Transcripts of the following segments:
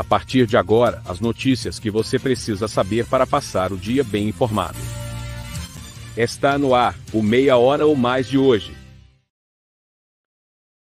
A partir de agora, as notícias que você precisa saber para passar o dia bem informado. Está no ar, o Meia Hora ou Mais de hoje.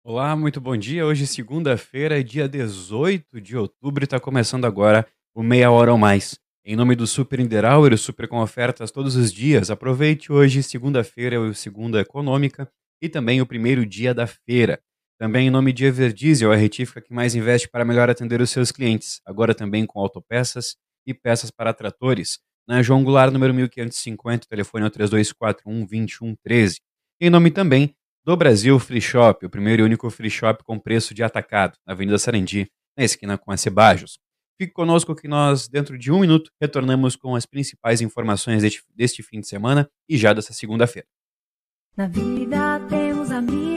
Olá, muito bom dia. Hoje, segunda-feira, dia 18 de outubro, está começando agora o Meia Hora ou Mais. Em nome do Super Niederauer, o Super com ofertas todos os dias, aproveite hoje, segunda-feira, o Segunda Econômica e também o primeiro dia da feira. Também em nome de Everdiesel, a retífica que mais investe para melhor atender os seus clientes, agora também com autopeças e peças para tratores. Na João Goulart, número 1550, telefone é o 3241-2113. Em nome também do Brasil Free Shop, o primeiro e único free shop com preço de atacado, na Avenida Sarandi, na esquina com a Cebajos. Fique conosco que nós, dentro de um minuto, retornamos com as principais informações deste, deste fim de semana e já dessa segunda-feira. Na vida temos amigos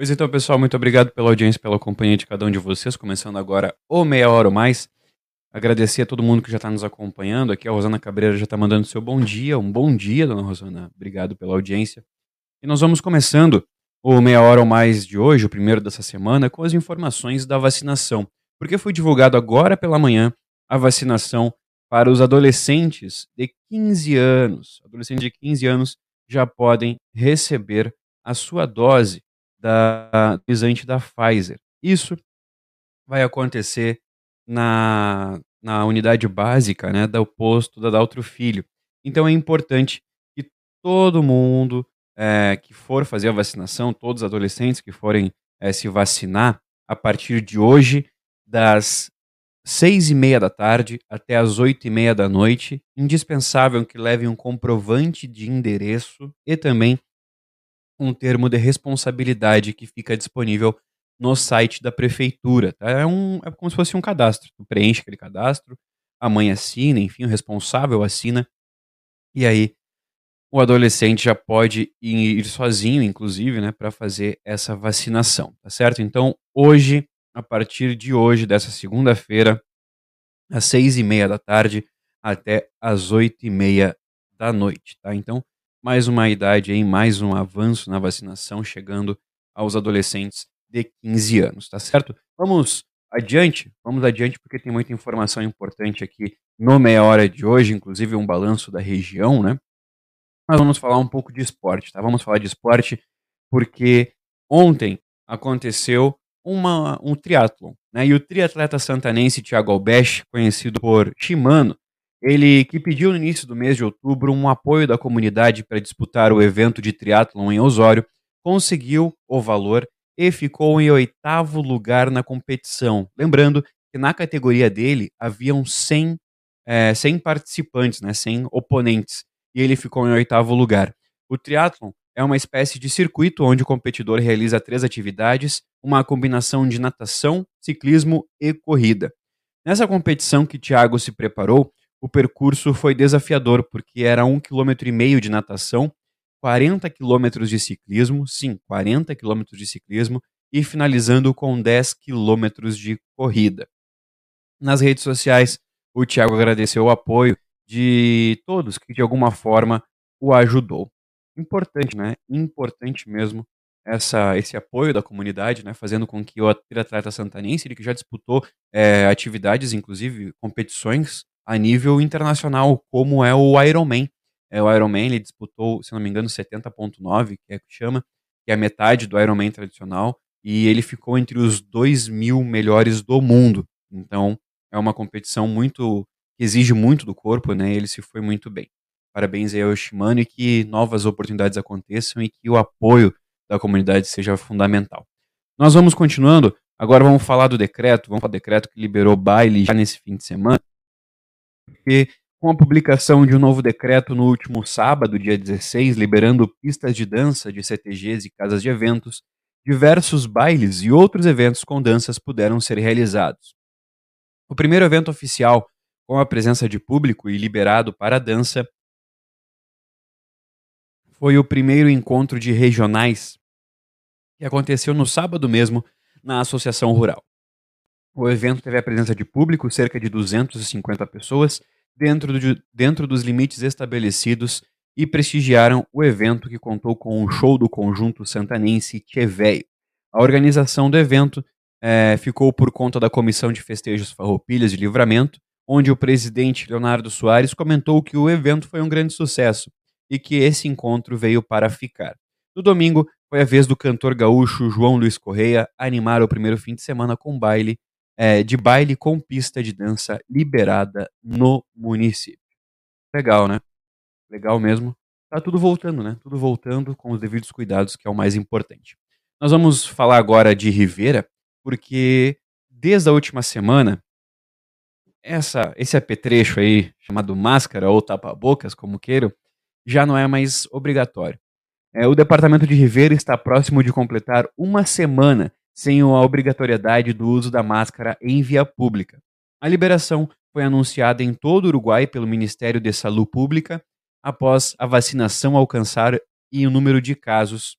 Pois então, pessoal, muito obrigado pela audiência, pela companhia de cada um de vocês. Começando agora o Meia Hora ou Mais. Agradecer a todo mundo que já está nos acompanhando. Aqui a Rosana Cabreira já está mandando seu bom dia. Um bom dia, dona Rosana. Obrigado pela audiência. E nós vamos começando o Meia Hora ou Mais de hoje, o primeiro dessa semana, com as informações da vacinação. Porque foi divulgado agora pela manhã a vacinação para os adolescentes de 15 anos. Adolescentes de 15 anos já podem receber a sua dose da imunizante da Pfizer. Isso vai acontecer na, na unidade básica né, do posto da Daltro Filho. Então é importante que todo mundo é, que for fazer a vacinação, todos os adolescentes que forem é, se vacinar, a partir de hoje, das seis e meia da tarde até as oito e meia da noite, indispensável que levem um comprovante de endereço e também um termo de responsabilidade que fica disponível no site da prefeitura. Tá? É, um, é como se fosse um cadastro. Tu preenche aquele cadastro, a mãe assina, enfim, o responsável assina, e aí o adolescente já pode ir sozinho, inclusive, né, para fazer essa vacinação, tá certo? Então, hoje, a partir de hoje, dessa segunda-feira, às seis e meia da tarde até às oito e meia da noite, tá? Então, mais uma idade aí, mais um avanço na vacinação chegando aos adolescentes de 15 anos, tá certo? Vamos adiante, vamos adiante porque tem muita informação importante aqui no meia hora de hoje, inclusive um balanço da região, né? Mas vamos falar um pouco de esporte, tá? Vamos falar de esporte porque ontem aconteceu uma, um triatlon, né? E o triatleta santanense Thiago Albesch, conhecido por Shimano, ele que pediu no início do mês de outubro um apoio da comunidade para disputar o evento de triatlon em Osório, conseguiu o valor e ficou em oitavo lugar na competição. Lembrando que na categoria dele haviam 100, é, 100 participantes, né, 100 oponentes, e ele ficou em oitavo lugar. O triatlon é uma espécie de circuito onde o competidor realiza três atividades, uma combinação de natação, ciclismo e corrida. Nessa competição que Thiago se preparou, o percurso foi desafiador, porque era um quilômetro e meio de natação, 40 quilômetros de ciclismo, sim, 40 quilômetros de ciclismo e finalizando com 10 quilômetros de corrida. Nas redes sociais, o Thiago agradeceu o apoio de todos que de alguma forma o ajudou. Importante, né? Importante mesmo essa, esse apoio da comunidade, né? Fazendo com que o triatleta santanense, ele que já disputou é, atividades, inclusive competições a nível internacional, como é o Ironman. É, o Ironman ele disputou, se não me engano, 70.9, que é que chama, que é a metade do Ironman tradicional, e ele ficou entre os 2 mil melhores do mundo. Então, é uma competição muito que exige muito do corpo, né? Ele se foi muito bem. Parabéns aí ao Shimano e que novas oportunidades aconteçam e que o apoio da comunidade seja fundamental. Nós vamos continuando. Agora vamos falar do decreto. Vamos falar do decreto que liberou baile já nesse fim de semana. Porque com a publicação de um novo decreto no último sábado, dia 16, liberando pistas de dança de CTGs e casas de eventos, diversos bailes e outros eventos com danças puderam ser realizados. O primeiro evento oficial com a presença de público e liberado para a dança, foi o primeiro encontro de regionais que aconteceu no sábado mesmo na Associação Rural. O evento teve a presença de público, cerca de 250 pessoas, dentro, de, dentro dos limites estabelecidos e prestigiaram o evento que contou com o show do conjunto santanense Tcheveio. A organização do evento é, ficou por conta da Comissão de Festejos Farroupilhas de Livramento, onde o presidente Leonardo Soares comentou que o evento foi um grande sucesso e que esse encontro veio para ficar. No domingo, foi a vez do cantor gaúcho João Luiz Correia animar o primeiro fim de semana com baile, é, de baile com pista de dança liberada no município. Legal, né? Legal mesmo. Tá tudo voltando, né? Tudo voltando com os devidos cuidados, que é o mais importante. Nós vamos falar agora de Rivera, porque desde a última semana essa, esse apetrecho aí, chamado máscara ou tapa-bocas, como queiram, já não é mais obrigatório. É, o departamento de Ribeira está próximo de completar uma semana sem a obrigatoriedade do uso da máscara em via pública. A liberação foi anunciada em todo o Uruguai pelo Ministério de Saúde Pública após a vacinação alcançar e o número de casos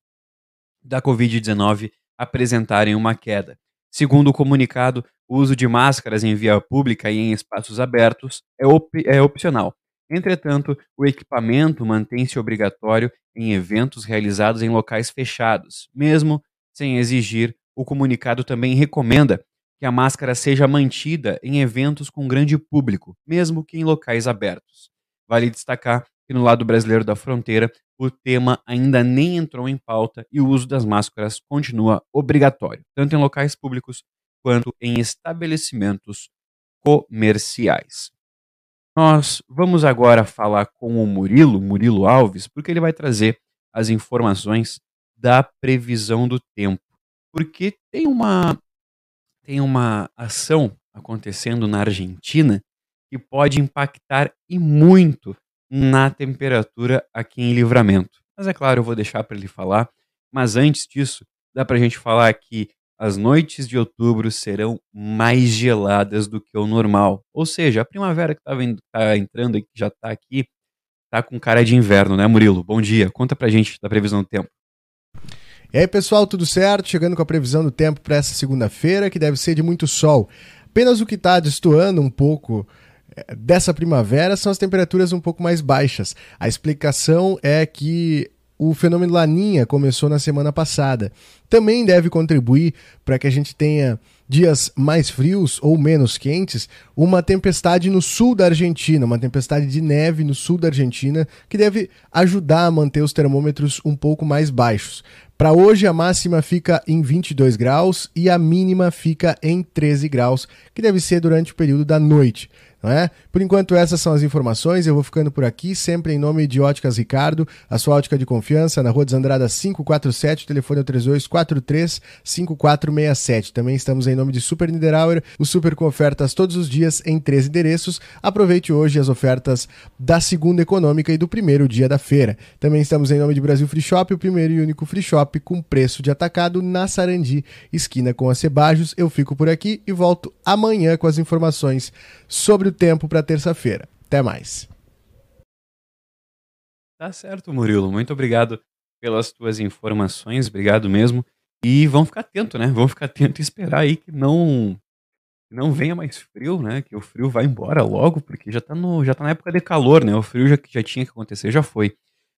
da Covid-19 apresentarem uma queda. Segundo o comunicado, o uso de máscaras em via pública e em espaços abertos é, op é opcional. Entretanto, o equipamento mantém-se obrigatório em eventos realizados em locais fechados. Mesmo sem exigir, o comunicado também recomenda que a máscara seja mantida em eventos com grande público, mesmo que em locais abertos. Vale destacar que no lado brasileiro da fronteira, o tema ainda nem entrou em pauta e o uso das máscaras continua obrigatório, tanto em locais públicos quanto em estabelecimentos comerciais. Nós vamos agora falar com o Murilo, Murilo Alves, porque ele vai trazer as informações da previsão do tempo. Porque tem uma tem uma ação acontecendo na Argentina que pode impactar e muito na temperatura aqui em Livramento. Mas é claro, eu vou deixar para ele falar. Mas antes disso, dá para a gente falar que as noites de outubro serão mais geladas do que o normal. Ou seja, a primavera que está tá entrando e que já está aqui, está com cara de inverno, né, Murilo? Bom dia. Conta pra gente da previsão do tempo. E aí, pessoal, tudo certo? Chegando com a previsão do tempo para essa segunda-feira, que deve ser de muito sol. Apenas o que está destoando um pouco eh, dessa primavera são as temperaturas um pouco mais baixas. A explicação é que o fenômeno Laninha começou na semana passada. Também deve contribuir para que a gente tenha dias mais frios ou menos quentes, uma tempestade no sul da Argentina, uma tempestade de neve no sul da Argentina, que deve ajudar a manter os termômetros um pouco mais baixos. Para hoje, a máxima fica em 22 graus e a mínima fica em 13 graus, que deve ser durante o período da noite. Não é? Por enquanto, essas são as informações. Eu vou ficando por aqui, sempre em nome de Óticas Ricardo, a sua ótica de confiança, na Rua Desandrada 547, telefone é 3243 5467. Também estamos em nome de Super Niederauer, o super com ofertas todos os dias em três endereços. Aproveite hoje as ofertas da segunda econômica e do primeiro dia da feira. Também estamos em nome de Brasil Free Shop, o primeiro e único free shop com preço de atacado na Sarandi, esquina com a Cebajos. Eu fico por aqui e volto amanhã com as informações sobre o tempo para terça-feira. Até mais. Tá certo, Murilo. Muito obrigado pelas tuas informações. Obrigado mesmo. E vão ficar atento, né? Vão ficar atento e esperar aí que não não venha mais frio, né? Que o frio vai embora logo, porque já tá, no, já tá na época de calor, né? O frio já, já tinha que acontecer, já foi.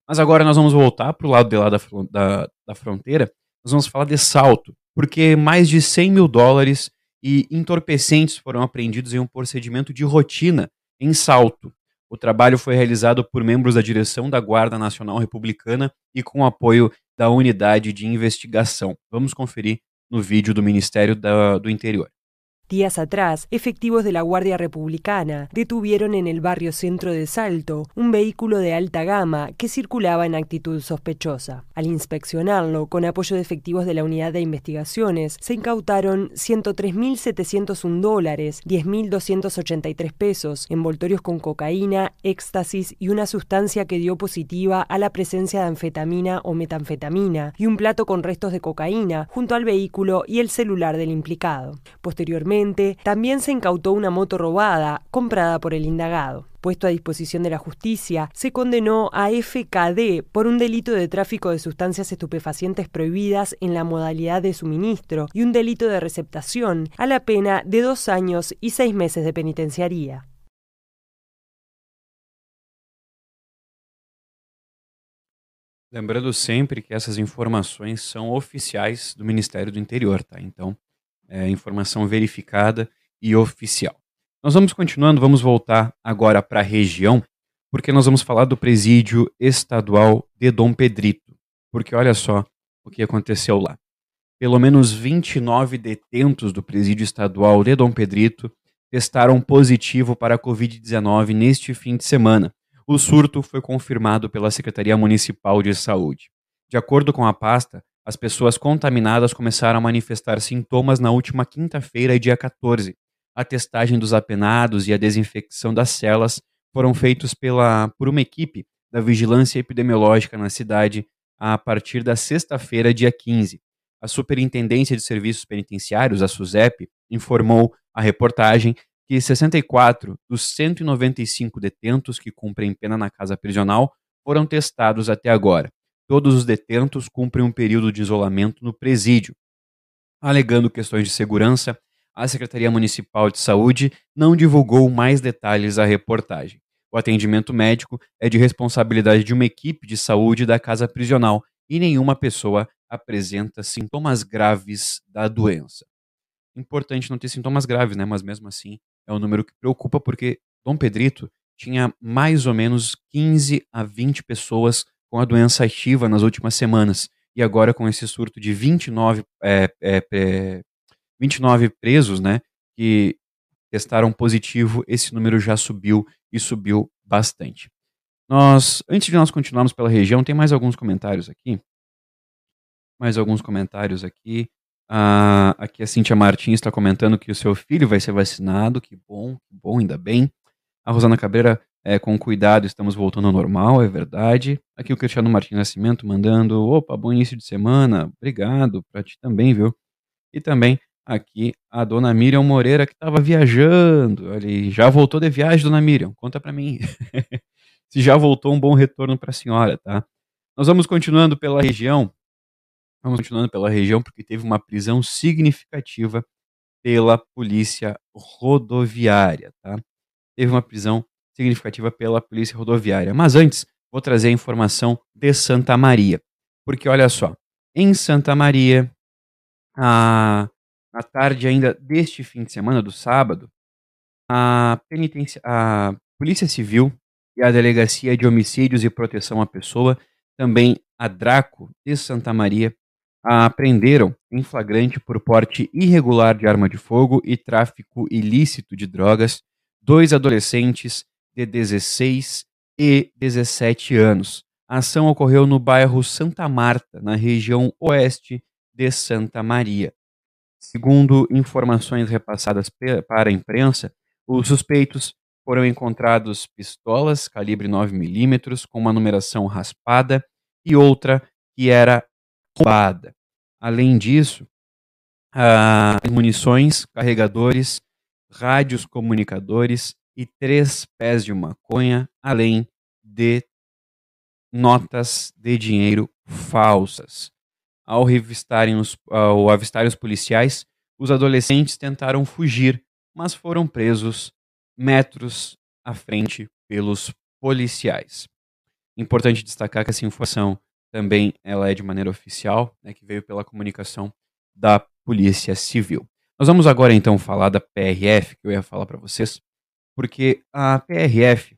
Mas agora nós vamos voltar pro lado de lá da, da, da fronteira. Nós vamos falar de salto, porque mais de 100 mil dólares e entorpecentes foram apreendidos em um procedimento de rotina em Salto. O trabalho foi realizado por membros da direção da Guarda Nacional Republicana e com apoio da Unidade de Investigação. Vamos conferir no vídeo do Ministério da, do Interior. Días atrás, efectivos de la Guardia Republicana detuvieron en el barrio centro de Salto un vehículo de alta gama que circulaba en actitud sospechosa. Al inspeccionarlo, con apoyo de efectivos de la Unidad de Investigaciones, se incautaron 103.701 dólares, 10.283 pesos, envoltorios con cocaína, éxtasis y una sustancia que dio positiva a la presencia de anfetamina o metanfetamina, y un plato con restos de cocaína junto al vehículo y el celular del implicado. También se incautó una moto robada comprada por el indagado. Puesto a disposición de la justicia, se condenó a FKD por un delito de tráfico de sustancias estupefacientes prohibidas en la modalidad de suministro y un delito de receptación a la pena de dos años y seis meses de penitenciaría. Lembrando sempre que essas informações são oficiais do Ministério do Interior, tá? Então, é, informação verificada e oficial. Nós vamos continuando, vamos voltar agora para a região, porque nós vamos falar do presídio estadual de Dom Pedrito. Porque olha só o que aconteceu lá. Pelo menos 29 detentos do presídio estadual de Dom Pedrito testaram positivo para a Covid-19 neste fim de semana. O surto foi confirmado pela Secretaria Municipal de Saúde. De acordo com a pasta, as pessoas contaminadas começaram a manifestar sintomas na última quinta-feira, dia 14. A testagem dos apenados e a desinfecção das celas foram feitos pela, por uma equipe da Vigilância Epidemiológica na cidade a partir da sexta-feira, dia 15. A Superintendência de Serviços Penitenciários, a SUSEP, informou à reportagem que 64 dos 195 detentos que cumprem pena na casa prisional foram testados até agora todos os detentos cumprem um período de isolamento no presídio. Alegando questões de segurança, a Secretaria Municipal de Saúde não divulgou mais detalhes à reportagem. O atendimento médico é de responsabilidade de uma equipe de saúde da casa prisional e nenhuma pessoa apresenta sintomas graves da doença. Importante não ter sintomas graves, né? Mas mesmo assim é um número que preocupa porque Dom Pedrito tinha mais ou menos 15 a 20 pessoas com a doença ativa nas últimas semanas. E agora com esse surto de 29, é, é, é, 29 presos, né, que testaram positivo, esse número já subiu e subiu bastante. Nós, antes de nós continuarmos pela região, tem mais alguns comentários aqui. Mais alguns comentários aqui. Ah, aqui a Cintia Martins está comentando que o seu filho vai ser vacinado. Que bom, que bom, ainda bem. A Rosana Cabreira é, com cuidado, estamos voltando ao normal, é verdade. Aqui o Cristiano Martins Nascimento mandando, opa, bom início de semana, obrigado, para ti também, viu? E também aqui a dona Miriam Moreira, que estava viajando, ele já voltou de viagem, dona Miriam, conta para mim. Se já voltou, um bom retorno para a senhora, tá? Nós vamos continuando pela região, vamos continuando pela região, porque teve uma prisão significativa pela polícia rodoviária, tá? Teve uma prisão significativa pela Polícia Rodoviária. Mas antes, vou trazer a informação de Santa Maria. Porque olha só, em Santa Maria, a, na tarde ainda deste fim de semana, do sábado, a, penitência, a Polícia Civil e a Delegacia de Homicídios e Proteção à Pessoa, também a Draco de Santa Maria, a prenderam em flagrante por porte irregular de arma de fogo e tráfico ilícito de drogas dois adolescentes de 16 e 17 anos. A ação ocorreu no bairro Santa Marta, na região oeste de Santa Maria. Segundo informações repassadas para a imprensa, os suspeitos foram encontrados pistolas calibre 9mm com uma numeração raspada e outra que era roubada. Além disso, ah, munições, carregadores, rádios comunicadores, e três pés de maconha, além de notas de dinheiro falsas. Ao revistarem os, ao avistarem os policiais, os adolescentes tentaram fugir, mas foram presos metros à frente pelos policiais. Importante destacar que essa informação também ela é de maneira oficial, né, que veio pela comunicação da Polícia Civil. Nós vamos agora então falar da PRF, que eu ia falar para vocês, porque a PRF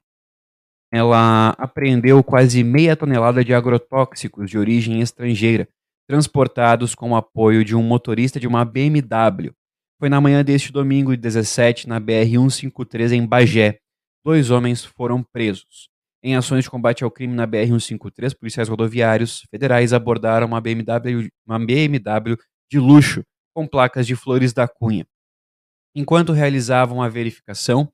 ela apreendeu quase meia tonelada de agrotóxicos de origem estrangeira, transportados com o apoio de um motorista de uma BMW. Foi na manhã deste domingo, 17, na BR-153 em Bagé. Dois homens foram presos. Em ações de combate ao crime na BR-153, policiais rodoviários federais abordaram uma BMW, uma BMW de luxo com placas de flores da cunha. Enquanto realizavam a verificação,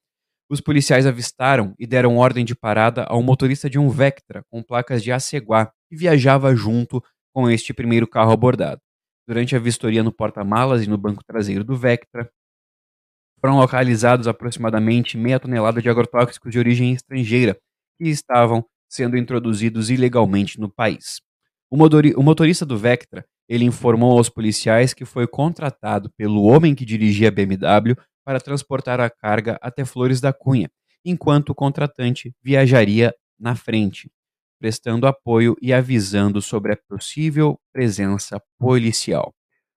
os policiais avistaram e deram ordem de parada ao motorista de um Vectra com placas de Aceguá, que viajava junto com este primeiro carro abordado. Durante a vistoria no porta-malas e no banco traseiro do Vectra, foram localizados aproximadamente meia tonelada de agrotóxicos de origem estrangeira que estavam sendo introduzidos ilegalmente no país. O, motorista do Vectra ele informou aos policiais que foi contratado pelo homem que dirigia a BMW para transportar a carga até Flores da Cunha, enquanto o contratante viajaria na frente, prestando apoio e avisando sobre a possível presença policial.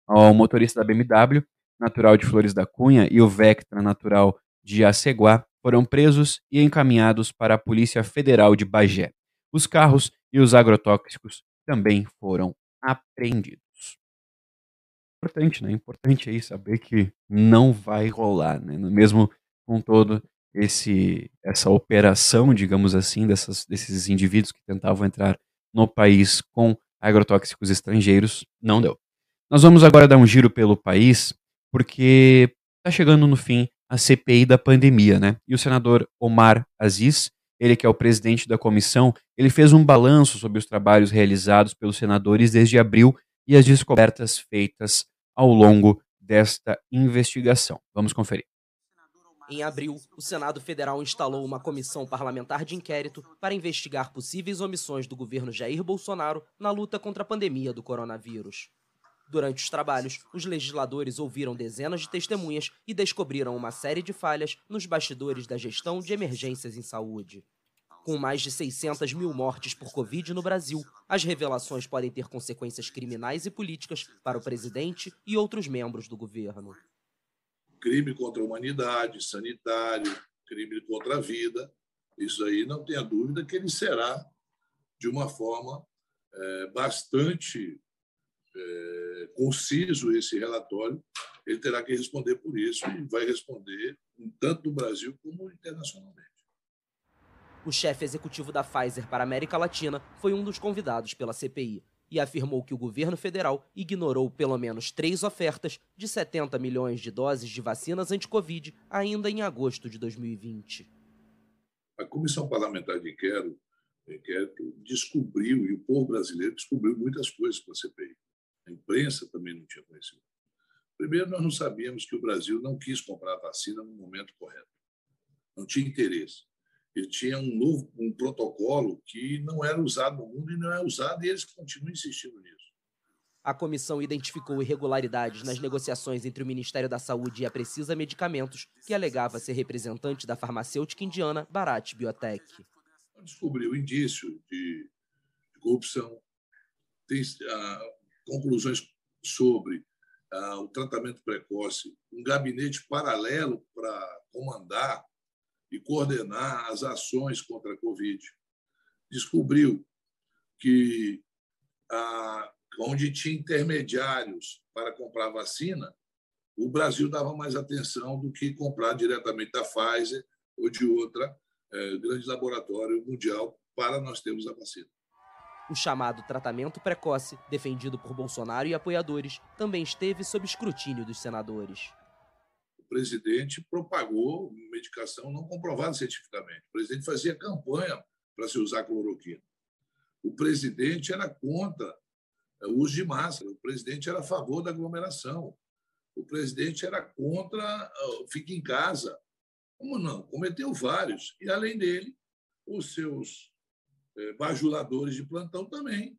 O motorista da BMW, natural de Flores da Cunha, e o Vectra, natural de Aceguá, foram presos e encaminhados para a Polícia Federal de Bagé. Os carros e os agrotóxicos também foram apreendidos importante, né? Importante aí saber que não vai rolar, né? Mesmo com todo esse essa operação, digamos assim, dessas, desses indivíduos que tentavam entrar no país com agrotóxicos estrangeiros, não deu. Nós vamos agora dar um giro pelo país, porque está chegando no fim a CPI da pandemia, né? E o senador Omar Aziz, ele que é o presidente da comissão, ele fez um balanço sobre os trabalhos realizados pelos senadores desde abril e as descobertas feitas ao longo desta investigação. Vamos conferir. Em abril, o Senado Federal instalou uma comissão parlamentar de inquérito para investigar possíveis omissões do governo Jair Bolsonaro na luta contra a pandemia do coronavírus. Durante os trabalhos, os legisladores ouviram dezenas de testemunhas e descobriram uma série de falhas nos bastidores da gestão de emergências em saúde. Com mais de 600 mil mortes por Covid no Brasil, as revelações podem ter consequências criminais e políticas para o presidente e outros membros do governo. Crime contra a humanidade, sanitário, crime contra a vida, isso aí não tenha dúvida que ele será de uma forma é, bastante é, conciso esse relatório. Ele terá que responder por isso e vai responder tanto no Brasil como internacionalmente. O chefe executivo da Pfizer para a América Latina foi um dos convidados pela CPI e afirmou que o governo federal ignorou pelo menos três ofertas de 70 milhões de doses de vacinas anti-Covid ainda em agosto de 2020. A Comissão Parlamentar de Inquérito, inquérito descobriu, e o povo brasileiro descobriu muitas coisas com a CPI. A imprensa também não tinha conhecimento. Primeiro, nós não sabíamos que o Brasil não quis comprar a vacina no momento correto. Não tinha interesse ele tinha um novo um protocolo que não era usado no mundo e não é usado, e eles continuam insistindo nisso. A comissão identificou irregularidades nas negociações entre o Ministério da Saúde e a Precisa Medicamentos, que alegava ser representante da farmacêutica indiana Bharat Biotech. Descobriu indício de, de corrupção, tem ah, conclusões sobre ah, o tratamento precoce, um gabinete paralelo para comandar e coordenar as ações contra a Covid. Descobriu que a, onde tinha intermediários para comprar vacina, o Brasil dava mais atenção do que comprar diretamente da Pfizer ou de outra é, grande laboratório mundial para nós termos a vacina. O chamado tratamento precoce, defendido por Bolsonaro e apoiadores, também esteve sob escrutínio dos senadores presidente propagou medicação não comprovada cientificamente. O presidente fazia campanha para se usar cloroquina. O presidente era contra o uso de máscara, o presidente era a favor da aglomeração, o presidente era contra uh, fique em casa. Como não? Cometeu vários. E, além dele, os seus eh, bajuladores de plantão também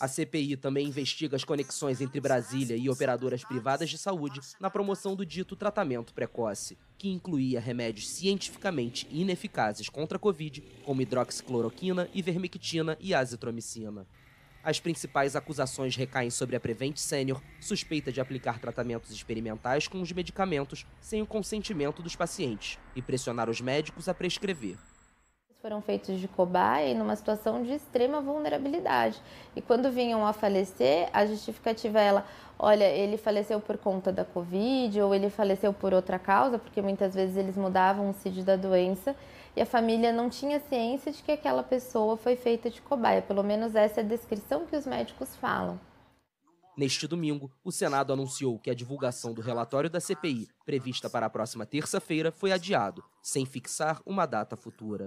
A CPI também investiga as conexões entre Brasília e operadoras privadas de saúde na promoção do dito tratamento precoce, que incluía remédios cientificamente ineficazes contra a Covid, como hidroxicloroquina, ivermectina e azitromicina. As principais acusações recaem sobre a Prevent Senior, suspeita de aplicar tratamentos experimentais com os medicamentos sem o consentimento dos pacientes e pressionar os médicos a prescrever foram feitos de cobaia e numa situação de extrema vulnerabilidade. E quando vinham a falecer, a justificativa é olha, ele faleceu por conta da Covid ou ele faleceu por outra causa, porque muitas vezes eles mudavam o CID da doença e a família não tinha ciência de que aquela pessoa foi feita de cobaia. Pelo menos essa é a descrição que os médicos falam. Neste domingo, o Senado anunciou que a divulgação do relatório da CPI, prevista para a próxima terça-feira, foi adiado, sem fixar uma data futura.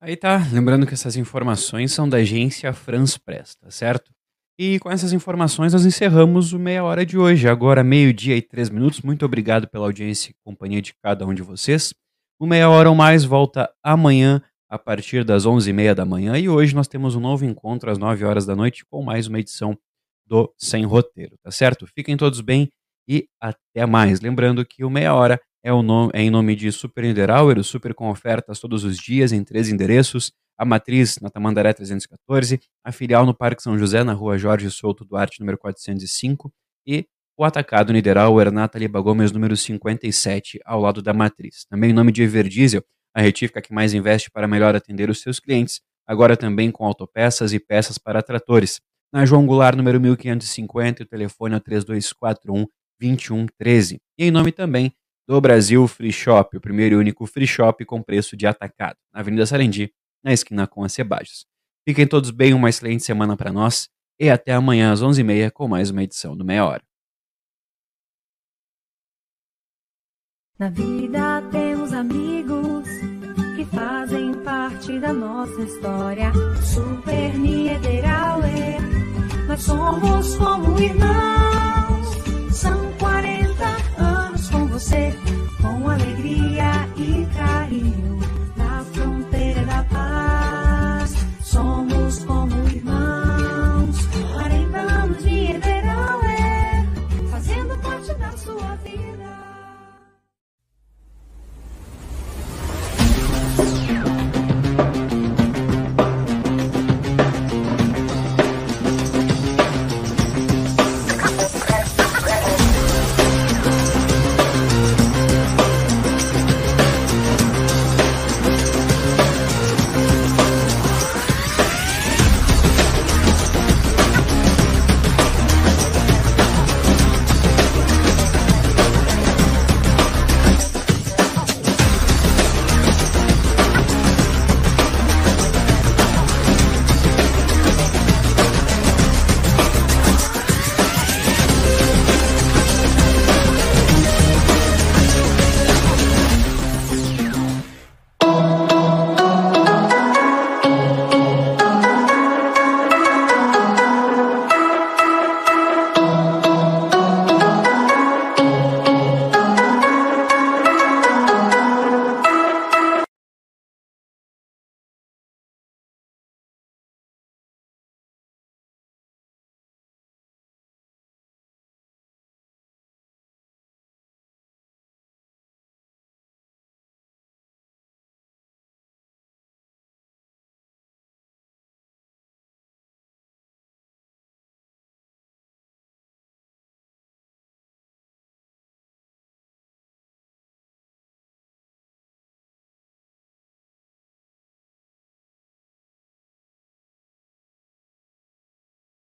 Aí tá, lembrando que essas informações são da agência France Press, tá certo? E com essas informações nós encerramos o Meia Hora de hoje. Agora, meio-dia e três minutos. Muito obrigado pela audiência e companhia de cada um de vocês. O Meia Hora ou Mais volta amanhã a partir das onze e meia da manhã. E hoje nós temos um novo encontro às nove horas da noite com mais uma edição do Sem Roteiro, tá certo? Fiquem todos bem e até mais. Lembrando que o Meia Hora é, o nome, é em nome de Super Niederauer, o Super com ofertas todos os dias em três endereços, a matriz na Tamandaré 314, a filial no Parque São José, na rua Jorge Souto Duarte, número 405, e o atacado Niederauer na Taliba Gomes, número 57, ao lado da matriz. Também em nome de Everdiesel, a retífica que mais investe para melhor atender os seus clientes, agora também com autopeças e peças para tratores. Na João Goulart, número 1550, o telefone é 3241 2113. E em nome também do Brasil Free Shop, o primeiro e único free shop com preço de atacado, na Avenida Sarendi, na esquina com a Cebajos. Fiquem todos bem, uma excelente semana para nós e até amanhã às 11h30 com mais uma edição do Meia Hora. Na vida temos amigos que fazem parte da nossa história. Super Niederauer, nós somos como irmãos você com alegria e carinho.